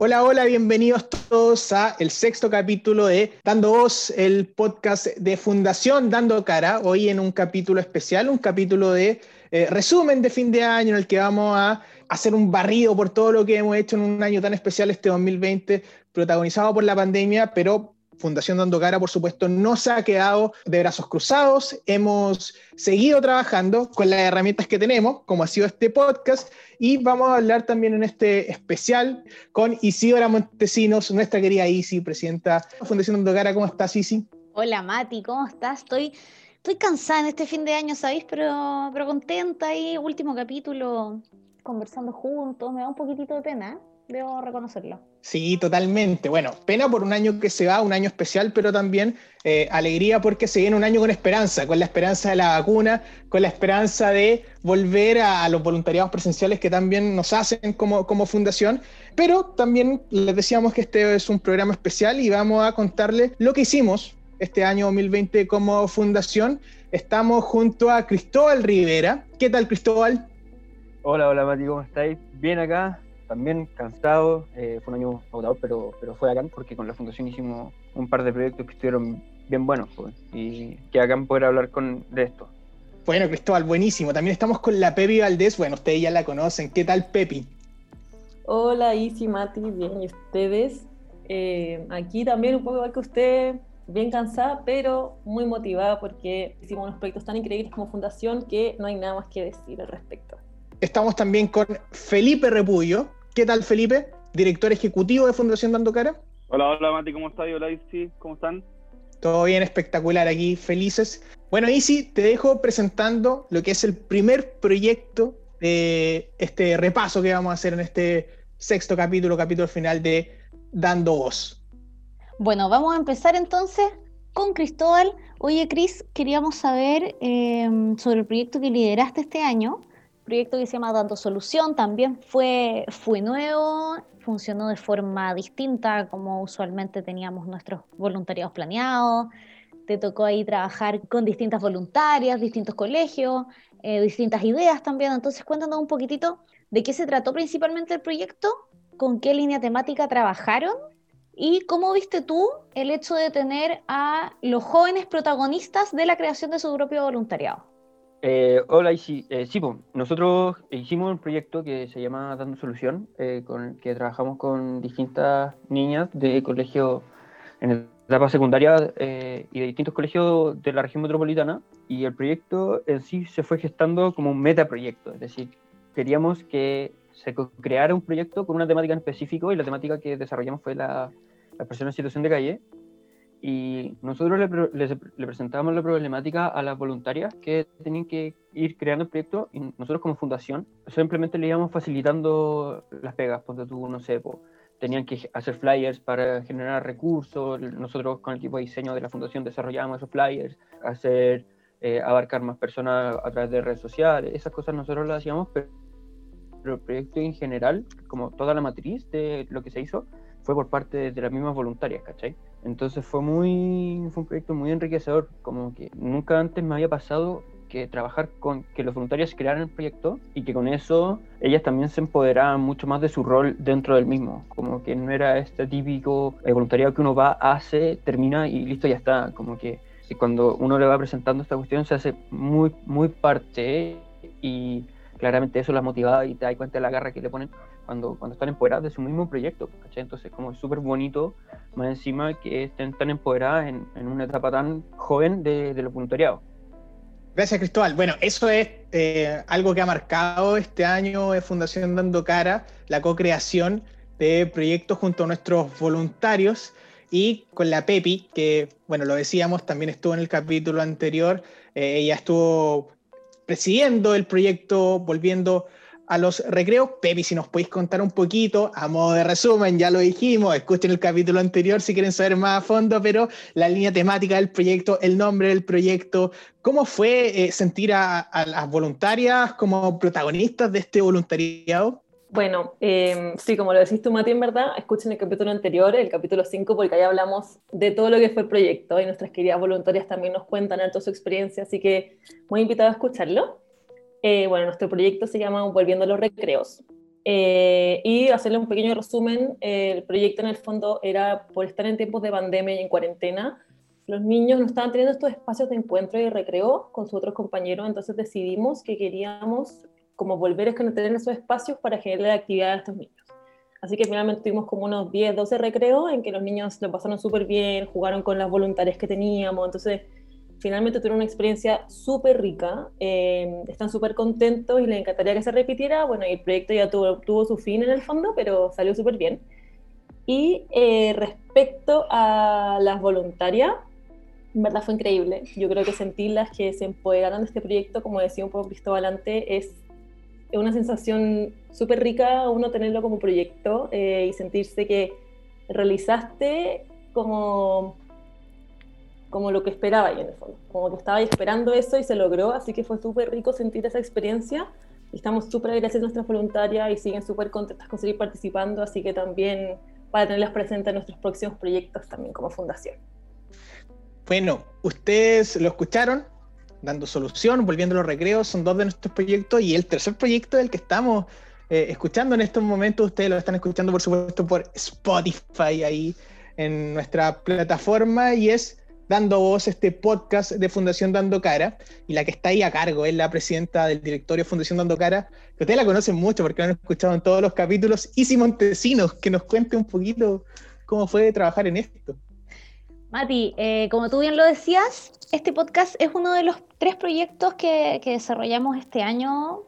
Hola, hola, bienvenidos todos a el sexto capítulo de Dando Voz, el podcast de Fundación Dando Cara. Hoy en un capítulo especial, un capítulo de eh, resumen de fin de año en el que vamos a hacer un barrido por todo lo que hemos hecho en un año tan especial este 2020, protagonizado por la pandemia, pero Fundación Dando por supuesto, no se ha quedado de brazos cruzados. Hemos seguido trabajando con las herramientas que tenemos, como ha sido este podcast, y vamos a hablar también en este especial con Isidora Montesinos, nuestra querida Isi, presidenta de Fundación Dando. ¿Cómo estás, Isi? Hola, Mati, ¿cómo estás? Estoy, estoy cansada en este fin de año, ¿sabéis? Pero, pero contenta ahí, último capítulo, conversando juntos, me da un poquitito de pena debo reconocerlo. Sí, totalmente. Bueno, pena por un año que se va, un año especial, pero también eh, alegría porque se viene un año con esperanza, con la esperanza de la vacuna, con la esperanza de volver a, los voluntariados presenciales que también nos hacen como, como fundación. Pero también les decíamos que este es un programa especial y vamos a contarles lo que hicimos este año 2020 como fundación. Estamos junto a Cristóbal Rivera. ¿Qué tal, Cristóbal? Hola, hola, Mati, ¿cómo estáis? Bien acá, también cansado, eh, fue un año agotador, pero, pero fue acá porque con la fundación hicimos un par de proyectos que estuvieron bien buenos pues, y que acá poder hablar con, de esto. Bueno, Cristóbal, buenísimo. También estamos con la Pepi Valdés. Bueno, ustedes ya la conocen. ¿Qué tal, Pepi? Hola, Isi, Mati, bien, ¿y ustedes? Eh, aquí también un poco igual que usted, bien cansada, pero muy motivada porque hicimos unos proyectos tan increíbles como fundación que no hay nada más que decir al respecto. Estamos también con Felipe Repudio, ¿Qué tal, Felipe? Director ejecutivo de Fundación Dando Cara. Hola, hola, Mati, ¿cómo estás? Hola, Isi, ¿cómo están? Todo bien, espectacular aquí, felices. Bueno, Isi, te dejo presentando lo que es el primer proyecto de este repaso que vamos a hacer en este sexto capítulo, capítulo final de Dando Voz. Bueno, vamos a empezar entonces con Cristóbal. Oye, Cris, queríamos saber eh, sobre el proyecto que lideraste este año proyecto que se llama Dando Solución también fue, fue nuevo, funcionó de forma distinta como usualmente teníamos nuestros voluntariados planeados. Te tocó ahí trabajar con distintas voluntarias, distintos colegios, eh, distintas ideas también. Entonces cuéntanos un poquitito de qué se trató principalmente el proyecto, con qué línea temática trabajaron y cómo viste tú el hecho de tener a los jóvenes protagonistas de la creación de su propio voluntariado. Eh, hola, sí, eh, sí nosotros hicimos un proyecto que se llama Dando Solución, eh, con que trabajamos con distintas niñas de colegio en etapa secundaria eh, y de distintos colegios de la región metropolitana. Y el proyecto en sí se fue gestando como un metaproyecto, es decir, queríamos que se creara un proyecto con una temática en específico y la temática que desarrollamos fue la, la persona en situación de calle y nosotros le, le, presentábamos la problemática a las voluntarias que tenían que ir creando el proyecto y nosotros como fundación simplemente le íbamos facilitando las pegas, porque tú, no sé, tenían que hacer flyers para generar recursos, nosotros con el equipo de diseño de la fundación desarrollábamos esos flyers, hacer, eh, abarcar más personas a través de redes sociales, esas cosas nosotros las hacíamos, pero el proyecto en general, como toda la matriz de lo que se hizo, fue por parte de las mismas voluntarias, ¿cachai? Entonces fue muy fue un proyecto muy enriquecedor, como que nunca antes me había pasado que trabajar con que los voluntarios crearan el proyecto y que con eso ellas también se empoderaban mucho más de su rol dentro del mismo, como que no era este típico eh, voluntariado que uno va, hace, termina y listo, ya está, como que cuando uno le va presentando esta cuestión se hace muy, muy parte y claramente eso las motivaba y te das cuenta de la garra que le ponen cuando, cuando están empoderadas de su mismo proyecto, ¿cachai? Entonces, como es súper bonito, más encima que estén tan empoderadas en, en una etapa tan joven de, de los voluntariados. Gracias, Cristóbal. Bueno, eso es eh, algo que ha marcado este año de Fundación Dando Cara, la co-creación de proyectos junto a nuestros voluntarios y con la Pepi, que, bueno, lo decíamos, también estuvo en el capítulo anterior, eh, ella estuvo presidiendo el proyecto, volviendo a los recreos. Pepi, si nos podéis contar un poquito, a modo de resumen, ya lo dijimos, escuchen el capítulo anterior si quieren saber más a fondo, pero la línea temática del proyecto, el nombre del proyecto, ¿cómo fue eh, sentir a, las voluntarias como protagonistas de este voluntariado? Bueno, em, sí, como lo decís tú, Mati, en verdad, escuchen el capítulo anterior, el capítulo 5, porque ahí hablamos de todo lo que fue el proyecto y nuestras queridas voluntarias también nos cuentan toda su experiencia, así que muy invitado a escucharlo. Eh, bueno, nuestro proyecto se llama Volviendo a los Recreos. Eh, y hacerle un pequeño resumen, el proyecto en el fondo era por estar en tiempos de pandemia y en cuarentena, los niños no estaban teniendo estos espacios de encuentro y recreo con sus otros compañeros, entonces decidimos que queríamos como volver a tener esos espacios para generar actividad a estos niños. Así que finalmente tuvimos como unos 10, 12 recreos en que los niños lo pasaron súper bien, jugaron con las voluntarias que teníamos, entonces finalmente tuvieron una experiencia súper rica, eh, están súper contentos y les encantaría que se repitiera. Bueno, y el proyecto ya tuvo, su fin en el fondo, pero salió súper bien. Y eh, respecto a las voluntarias, en verdad fue increíble. Yo creo que sentir las que se empoderaron de este proyecto, como decía un poco Cristóbal antes, es una sensación súper rica uno tenerlo como proyecto eh, y sentirse que realizaste como, como lo que esperaba y en el fondo, como que estaba esperando eso y se logró, así que fue súper rico sentir esa experiencia. Estamos súper agradecidos a nuestras voluntarias y siguen súper contentas con seguir participando, así que también para tenerlas presentes en nuestros próximos proyectos también como fundación. Bueno, ustedes lo escucharon, dando solución, volviendo a los recreos, son dos de nuestros proyectos y el tercer proyecto del que estamos eh, escuchando en estos momentos, ustedes lo están escuchando por supuesto por Spotify ahí en nuestra plataforma y es Dando Voz, este podcast de Fundación Dando Cara, y la que está ahí a cargo es la presidenta del directorio Fundación Dando Cara, que ustedes la conocen mucho porque la han escuchado en todos los capítulos, Isi Montesinos, que nos cuente un poquito cómo fue trabajar en esto. Mati, eh, como tú bien lo decías, este podcast es uno de los tres proyectos que, desarrollamos este año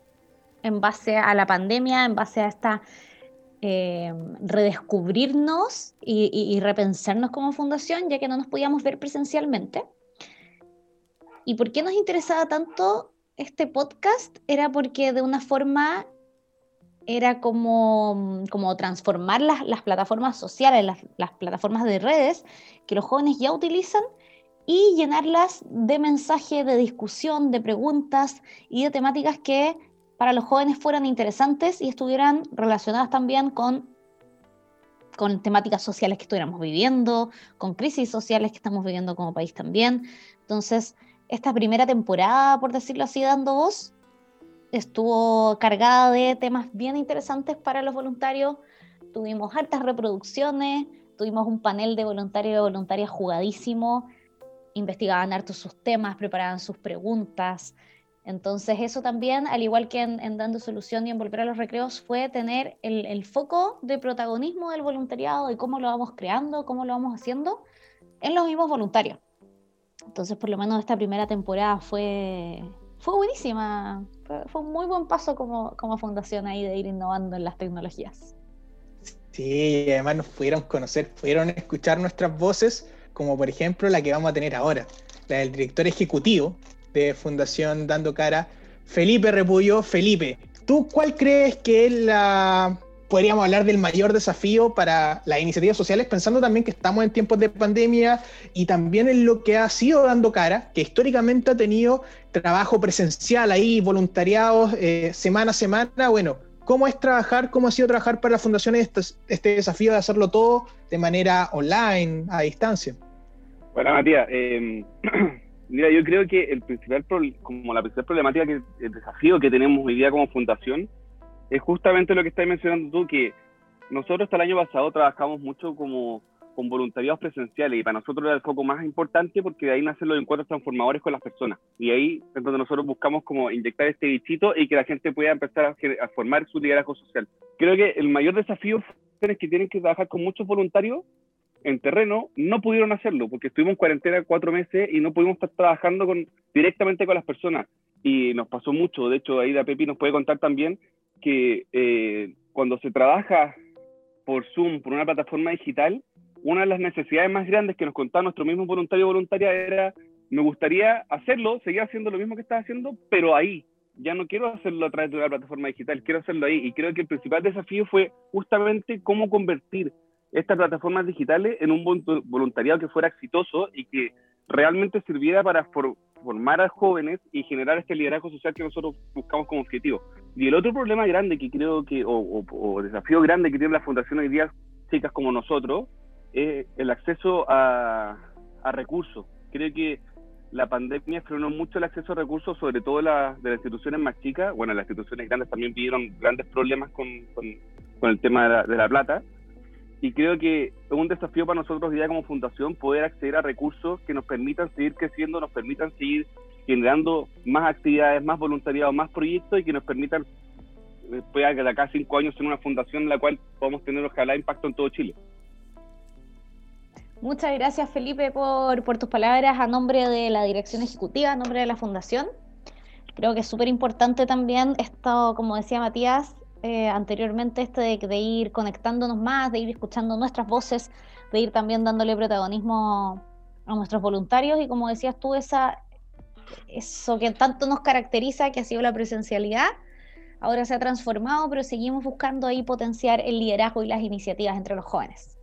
en base a la pandemia, en base a esta eh, redescubrirnos y, repensarnos como fundación, ya que no nos podíamos ver presencialmente. ¿Y por qué nos interesaba tanto este podcast? Era porque de una forma era como, como transformar las, las plataformas sociales, las, las, plataformas de redes que los jóvenes ya utilizan y llenarlas de mensajes, de discusión, de preguntas y de temáticas que para los jóvenes fueran interesantes y estuvieran relacionadas también con, con temáticas sociales que estuviéramos viviendo, con crisis sociales que estamos viviendo como país también. Entonces, esta primera temporada, por decirlo así, dando voz, estuvo cargada de temas bien interesantes para los voluntarios. Tuvimos hartas reproducciones, tuvimos un panel de voluntarios y voluntarias jugadísimo, investigaban hartos sus temas, preparaban sus preguntas. Entonces eso también, al igual que en, Dando Solución y en Volver a los Recreos, fue tener el, foco de protagonismo del voluntariado y cómo lo vamos creando, cómo lo vamos haciendo en los mismos voluntarios. Entonces, por lo menos esta primera temporada fue, fue buenísima. Fue, un muy buen paso como, como fundación ahí de ir innovando en las tecnologías. Sí, además nos pudieron conocer, pudieron escuchar nuestras voces, como por ejemplo la que vamos a tener ahora, la del director ejecutivo de Fundación Dando Cara, Felipe Repullo. Felipe, ¿tú cuál crees que es la podríamos hablar del mayor desafío para las iniciativas sociales, pensando también que estamos en tiempos de pandemia y también en lo que ha sido dando cara, que históricamente ha tenido trabajo presencial ahí, voluntariados, eh, semana a semana. Bueno, ¿cómo es trabajar, cómo ha sido trabajar para las fundaciones este, este desafío de hacerlo todo de manera online, a distancia? Bueno, Matías, em, mira, yo creo que el principal, como la principal problemática, que, el desafío que tenemos hoy día como fundación, es justamente lo que estás mencionando tú, que nosotros hasta el año pasado trabajamos mucho como con voluntariados presenciales y para nosotros era el foco más importante porque de ahí nacen los encuentros transformadores con las personas y ahí es donde nosotros buscamos como inyectar este bichito y que la gente pueda empezar a, formar su liderazgo social. Creo que el mayor desafío es que tienen que trabajar con muchos voluntarios en terreno no pudieron hacerlo porque estuvimos en cuarentena cuatro meses y no pudimos estar trabajando con, directamente con las personas y nos pasó mucho. De hecho, la Pepi nos puede contar también que eh, cuando se trabaja por Zoom, por una plataforma digital, una de las necesidades más grandes que nos contaba nuestro mismo voluntario voluntaria era, me gustaría hacerlo, seguir haciendo lo mismo que estaba haciendo, pero ahí, ya no quiero hacerlo a través de una plataforma digital, quiero hacerlo ahí. Y creo que el principal desafío fue justamente cómo convertir estas plataformas digitales en un voluntariado que fuera exitoso y que realmente sirviera para formar a jóvenes y generar este liderazgo social que nosotros buscamos como objetivo. Y el otro problema grande que creo que, o, desafío grande que tiene la fundación hoy día, chicas como nosotros, es el acceso a, recursos. Creo que la pandemia frenó mucho el acceso a recursos, sobre todo la, de las instituciones más chicas. Bueno, las instituciones grandes también vivieron grandes problemas con, con, el tema de la, de la, plata. Y creo que es un desafío para nosotros ya como fundación poder acceder a recursos que nos permitan seguir creciendo, nos permitan seguir generando más actividades, más voluntariado, más proyectos y que nos permitan, después de acá cinco años, en una fundación en la cual podamos tener ojalá impacto en todo Chile. Muchas gracias Felipe por, por, tus palabras a nombre de la dirección ejecutiva, a nombre de la fundación. Creo que es súper importante también esto, como decía Matías eh, anteriormente, esto de, de, ir conectándonos más, de ir escuchando nuestras voces, de ir también dándole protagonismo a nuestros voluntarios y como decías tú, esa, eso que tanto nos caracteriza, que ha sido la presencialidad, ahora se ha transformado, pero seguimos buscando ahí potenciar el liderazgo y las iniciativas entre los jóvenes.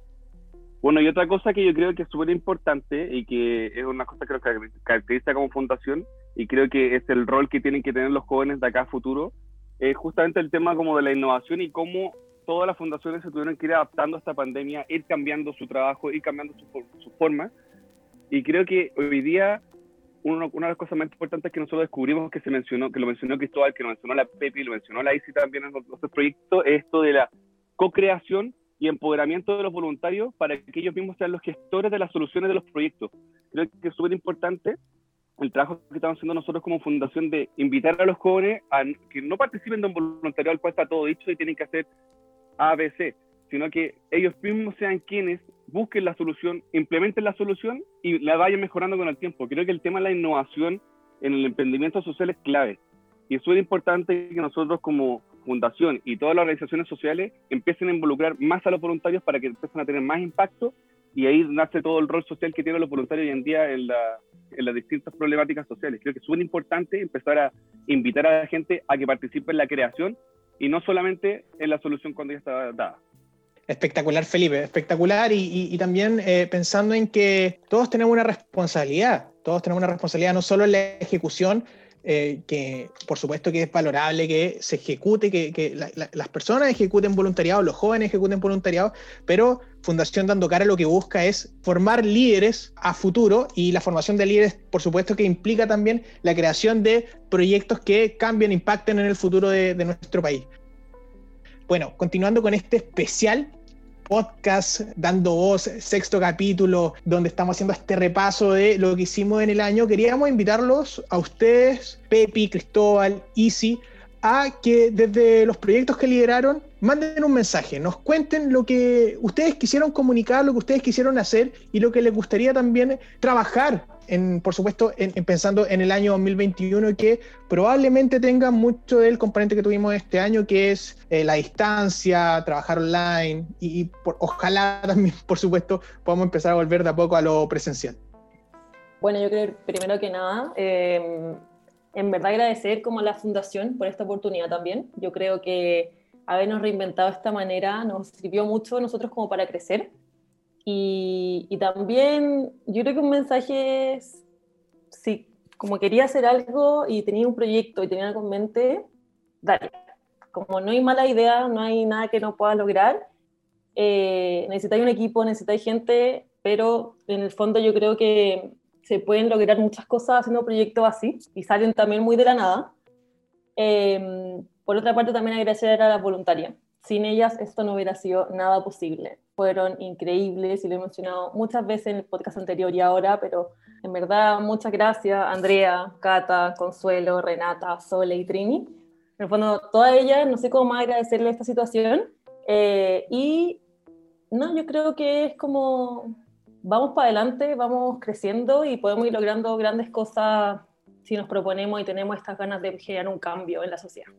Bueno, y otra cosa que yo creo que es súper importante y que es una cosa que nos caracteriza como fundación y creo que es el rol que tienen que tener los jóvenes de acá a futuro, es justamente el tema como de la innovación y cómo todas las fundaciones se tuvieron que ir adaptando a esta pandemia, ir cambiando su trabajo, ir cambiando su, su forma. Y creo que hoy día una, una, de las cosas más importantes que nosotros descubrimos que se mencionó, que lo mencionó Cristóbal, que lo mencionó la Pepi, lo mencionó la ICI también en nuestro proyecto, es esto de la co-creación y empoderamiento de los voluntarios para que ellos mismos sean los gestores de las soluciones de los proyectos. Creo que es súper importante el trabajo que estamos haciendo nosotros como fundación de invitar a los jóvenes a que no participen de un voluntariado al cual está todo dicho y tienen que hacer ABC, sino que ellos mismos sean quienes busquen la solución, implementen la solución y la vayan mejorando con el tiempo. Creo que el tema de la innovación en el emprendimiento social es clave. Y es súper importante que nosotros como fundación y todas las organizaciones sociales empiecen a involucrar más a los voluntarios para que empiecen a tener más impacto y ahí nace todo el rol social que tienen los voluntarios hoy en día en, la, en las distintas problemáticas sociales. Creo que es súper importante empezar a invitar a la gente a que participe en la creación y no solamente en la solución cuando ya está dada. Espectacular, Felipe, espectacular. Y, también eh, pensando en que todos tenemos una responsabilidad, todos tenemos una responsabilidad no solo en la ejecución, eh, que por supuesto que es valorable que se ejecute, que, las personas ejecuten voluntariado, los jóvenes ejecuten voluntariado, pero Fundación Dando Cara lo que busca es formar líderes a futuro y la formación de líderes, por supuesto que implica también la creación de proyectos que cambien, impacten en el futuro de nuestro país. Bueno, continuando con este especial podcast Dando Voz, sexto capítulo, donde estamos haciendo este repaso de lo que hicimos en el año, queríamos invitarlos a ustedes, Pepi, Cristóbal, Easy, a que desde los proyectos que lideraron manden un mensaje, nos cuenten lo que ustedes quisieron comunicar, lo que ustedes quisieron hacer y lo que les gustaría también trabajar por supuesto, en, pensando en el año 2021 que probablemente tenga mucho del componente que tuvimos este año, que es eh, la distancia, trabajar online y, ojalá también, por supuesto, podamos empezar a volver de a poco a lo presencial. Bueno, yo creo primero que nada, em, en verdad agradecer como a la Fundación por esta oportunidad también. Yo creo que habernos reinventado de esta manera nos sirvió mucho a nosotros como para crecer y, también yo creo que un mensaje es, si como quería hacer algo y tenía un proyecto y tenía algo en mente, dale. Como no hay mala idea, no hay nada que no pueda lograr, eh, necesitáis un equipo, necesitáis gente, pero en el fondo yo creo que se pueden lograr muchas cosas haciendo proyectos así y salen también muy de la nada. Em, por otra parte, también agradecer a las voluntarias. Sin ellas esto no hubiera sido nada posible fueron increíbles y lo he mencionado muchas veces en el podcast anterior y ahora, pero en verdad muchas gracias Andrea, Cata, Consuelo, Renata, Sole y Trini. En el fondo, todas ellas, no sé cómo más agradecerle esta situación. Eh, y no, yo creo que es como vamos para adelante, vamos creciendo y podemos ir logrando grandes cosas si nos proponemos y tenemos estas ganas de generar un cambio en la sociedad.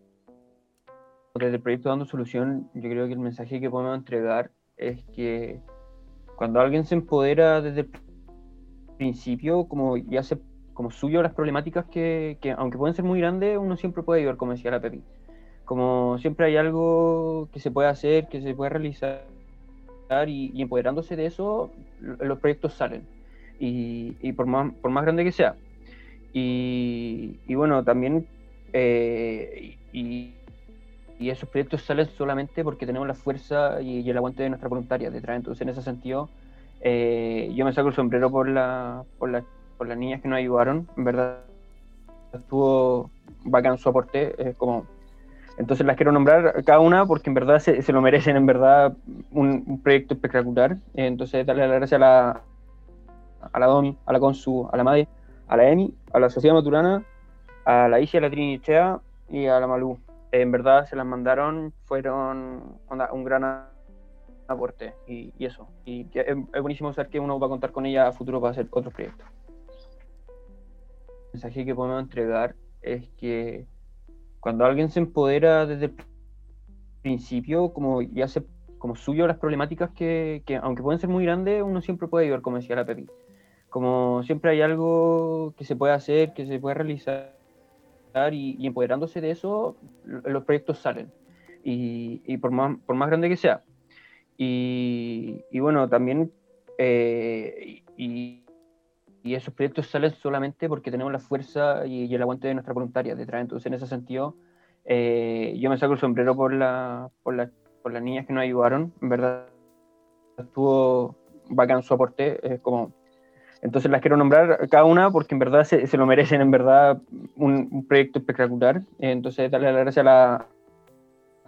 Desde el proyecto Dando Solución, yo creo que el mensaje que podemos entregar es que cuando alguien se empodera desde el principio, como ya hace como suyo las problemáticas que, que, aunque pueden ser muy grandes, uno siempre puede ayudar, como decía la Pepi. Como siempre hay algo que se puede hacer, que se puede realizar, y, empoderándose de eso, los proyectos salen. Y, y por, más, por más grande que sea. Y, y bueno, también, eh, y, y esos proyectos salen solamente porque tenemos la fuerza y, el aguante de nuestra voluntaria detrás. Entonces, en ese sentido, eh, yo me saco el sombrero por, la, por, la, por las niñas que nos ayudaron, en verdad estuvo bacán su aporte, es como entonces las quiero nombrar cada una porque en verdad se, lo merecen, en verdad, un, proyecto espectacular. Entonces darle las gracias a la, a la Domi, a la Consu, a la Madre, a la Emi, a la Sociedad Maturana, a la Isia, a la Trinichea y a la Malú. En verdad se las mandaron, fueron un gran aporte y, eso. Y es, buenísimo saber que uno va a contar con ella a futuro para hacer otros proyectos. El mensaje que podemos entregar es que cuando alguien se empodera desde el principio, como ya hace como suyo las problemáticas que, aunque pueden ser muy grandes, uno siempre puede ayudar, como decía la Pepi. Como siempre hay algo que se puede hacer, que se puede realizar, y, empoderándose de eso, los proyectos salen. Y, por, más, por más grande que sea. Y, bueno, también, eh, y, esos proyectos salen solamente porque tenemos la fuerza y, el aguante de nuestra voluntaria detrás. Entonces, en ese sentido, eh, yo me saco el sombrero por, la, por, la, por, las niñas que nos ayudaron. En verdad, estuvo bacán su aporte. Es como, entonces, las quiero nombrar cada una porque en verdad se, se lo merecen, en verdad, un, proyecto espectacular. Entonces, darle las gracias a la,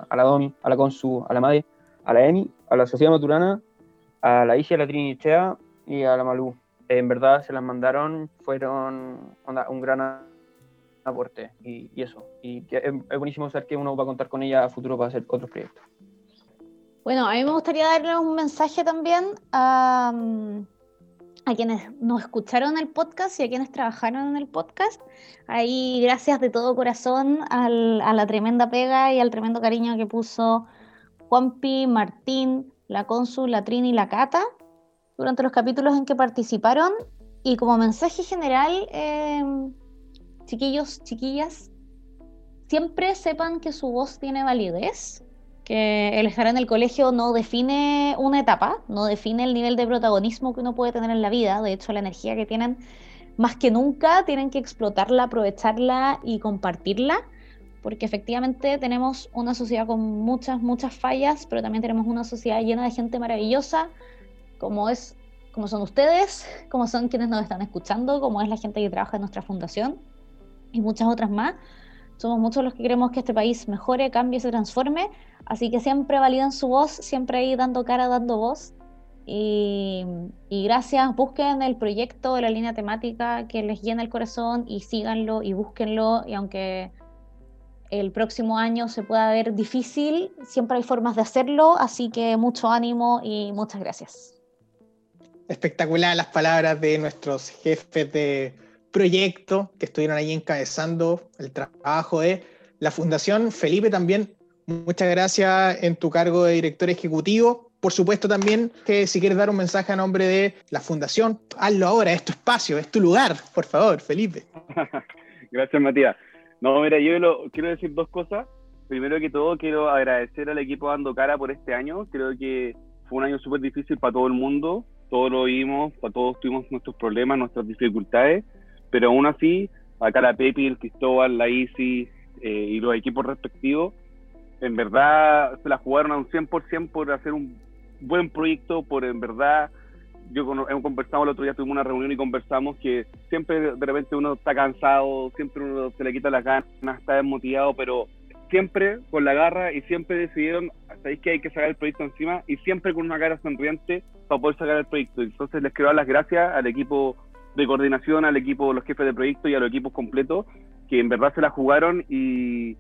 a la Domi, a la Consu, a la Madre, a la Emi, a la Sociedad Maturana, a la Isia, a la Trinichea y a la Malú en verdad se las mandaron, fueron un gran aporte y, eso. Y es, buenísimo saber que uno va a contar con ella a futuro para hacer otros proyectos. Bueno, a mí me gustaría darle un mensaje también a, a quienes nos escucharon el podcast y a quienes trabajaron en el podcast. Ahí, gracias de todo corazón a la tremenda pega y al tremendo cariño que puso Juanpi, Martín, la Consul, la Trini y la Cata durante los capítulos en que participaron. Y como mensaje general, em, chiquillos, chiquillas, siempre sepan que su voz tiene validez, el estar en el colegio no define una etapa, no define el nivel de protagonismo que uno puede tener en la vida, de hecho la energía que tienen más que nunca tienen que explotarla, aprovecharla y compartirla, porque efectivamente tenemos una sociedad con muchas, muchas fallas, pero también tenemos una sociedad llena de gente maravillosa, como es como son ustedes, como son quienes nos están escuchando, como es la gente que trabaja en nuestra fundación y muchas otras más. Somos muchos los que queremos que este país mejore, cambie, se transforme, así que siempre validan su voz, siempre ahí dando cara, dando voz. Y, y, gracias, busquen el proyecto, la línea temática que les llena el corazón y síganlo y búsquenlo. Y aunque el próximo año se pueda ver difícil, siempre hay formas de hacerlo, así que mucho ánimo y muchas gracias espectacular las palabras de nuestros jefes de proyecto que estuvieron ahí encabezando el trabajo de la fundación. Felipe también, muchas gracias en tu cargo de director ejecutivo. Por supuesto también que si quieres dar un mensaje a nombre de la fundación, hazlo ahora, es tu espacio, es tu lugar, por favor, Felipe. gracias, Matías. No, mira, yo quiero decir dos cosas. Primero que todo, quiero agradecer al equipo Dando Cara por este año. Creo que fue un año súper difícil para todo el mundo todos lo vimos, todos tuvimos nuestros problemas, nuestras dificultades, pero aún así, acá la Pepi, el Cristóbal, la Isi eh, y los equipos respectivos, en verdad se la jugaron a un 100% por hacer un buen proyecto, por en verdad, yo hemos conversado el otro día, tuvimos una reunión y conversamos que siempre de repente uno está cansado, siempre uno se le quita las ganas, está desmotivado, pero siempre con la garra y siempre decidieron, sabéis que hay que sacar el proyecto encima y siempre con una cara sonriente para poder sacar el proyecto. Entonces les quiero dar las gracias al equipo de coordinación, al equipo, los jefes de proyecto y a los equipos completos que en verdad se la jugaron y,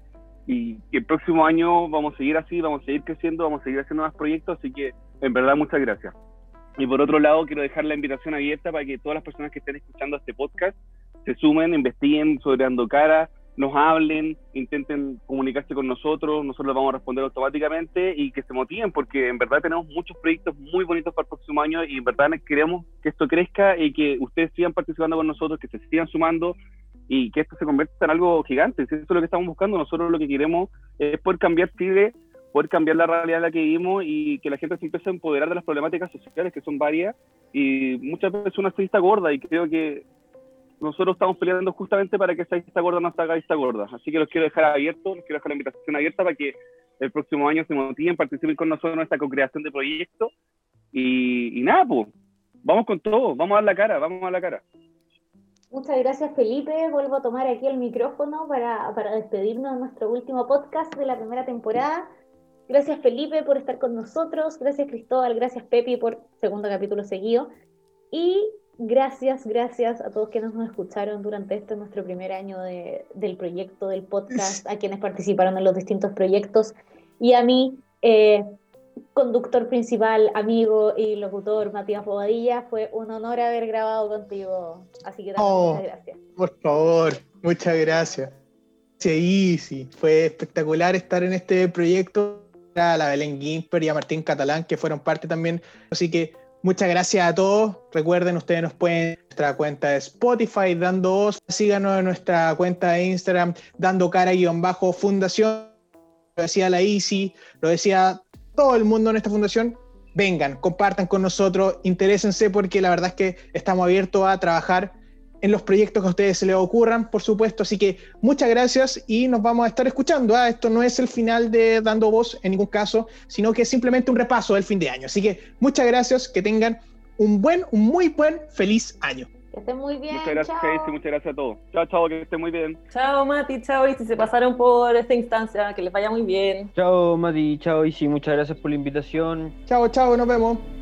y, el próximo año vamos a seguir así, vamos a seguir creciendo, vamos a seguir haciendo más proyectos, así que en verdad muchas gracias. Y por otro lado, quiero dejar la invitación abierta para que todas las personas que estén escuchando este podcast se sumen, investiguen sobre Ando Cara, nos hablen, intenten comunicarse con nosotros, nosotros les vamos a responder automáticamente y que se motiven porque en verdad tenemos muchos proyectos muy bonitos para el próximo año y en verdad queremos que esto crezca y que ustedes sigan participando con nosotros, que se sigan sumando y que esto se convierta en algo gigante. Eso es lo que estamos buscando, nosotros lo que queremos es poder cambiar Chile, poder cambiar la realidad en la que vivimos y que la gente se empiece a empoderar de las problemáticas sociales que son varias y muchas veces una lista gorda y creo que nosotros estamos peleando justamente para que esa lista gorda no se haga lista gorda. Así que los quiero dejar abiertos, los quiero dejar la invitación abierta para que el próximo año se motiven, participen con nosotros en esta co-creación de proyectos. Y, nada, pues, vamos con todo, vamos a dar la cara, vamos a la cara. Muchas gracias Felipe, vuelvo a tomar aquí el micrófono para, para despedirnos de nuestro último podcast de la primera temporada. Gracias Felipe por estar con nosotros, gracias Cristóbal, gracias Pepi por segundo capítulo seguido y gracias, gracias a todos quienes nos escucharon durante este nuestro primer año de, del proyecto, del podcast, a quienes participaron en los distintos proyectos y a mí, eh, conductor principal, amigo y locutor Matías Bobadilla, fue un honor haber grabado contigo. Así que Oh, muchas gracias. Por favor, muchas gracias. Sí, sí, fue espectacular estar en este proyecto. A la Belén Gimper y a Martín Catalán, que fueron parte también. Así que muchas gracias a todos. Recuerden, ustedes nos pueden en nuestra cuenta de Spotify, dando voz. Síganos en nuestra cuenta de Instagram, dando cara guion bajo fundación. Lo decía la Easy, lo decía todo el mundo en esta fundación. Vengan, compartan con nosotros, interésense porque la verdad es que estamos abiertos a trabajar en los proyectos que a ustedes se les ocurran, por supuesto. Así que muchas gracias y nos vamos a estar escuchando. ¿ah? Esto no es el final de Dando Voz en ningún caso, sino que es simplemente un repaso del fin de año. Así que muchas gracias, que tengan un buen, un muy buen, feliz año. Que estén muy bien. Muchas gracias, chao. Casey, muchas gracias a todos. Chao, chao, que estén muy bien. Chao Mati, chao y si se pasaron por esta instancia, que les vaya muy bien. Chao, Mati, chao, Isi, muchas gracias por la invitación. Chao, chao, nos vemos.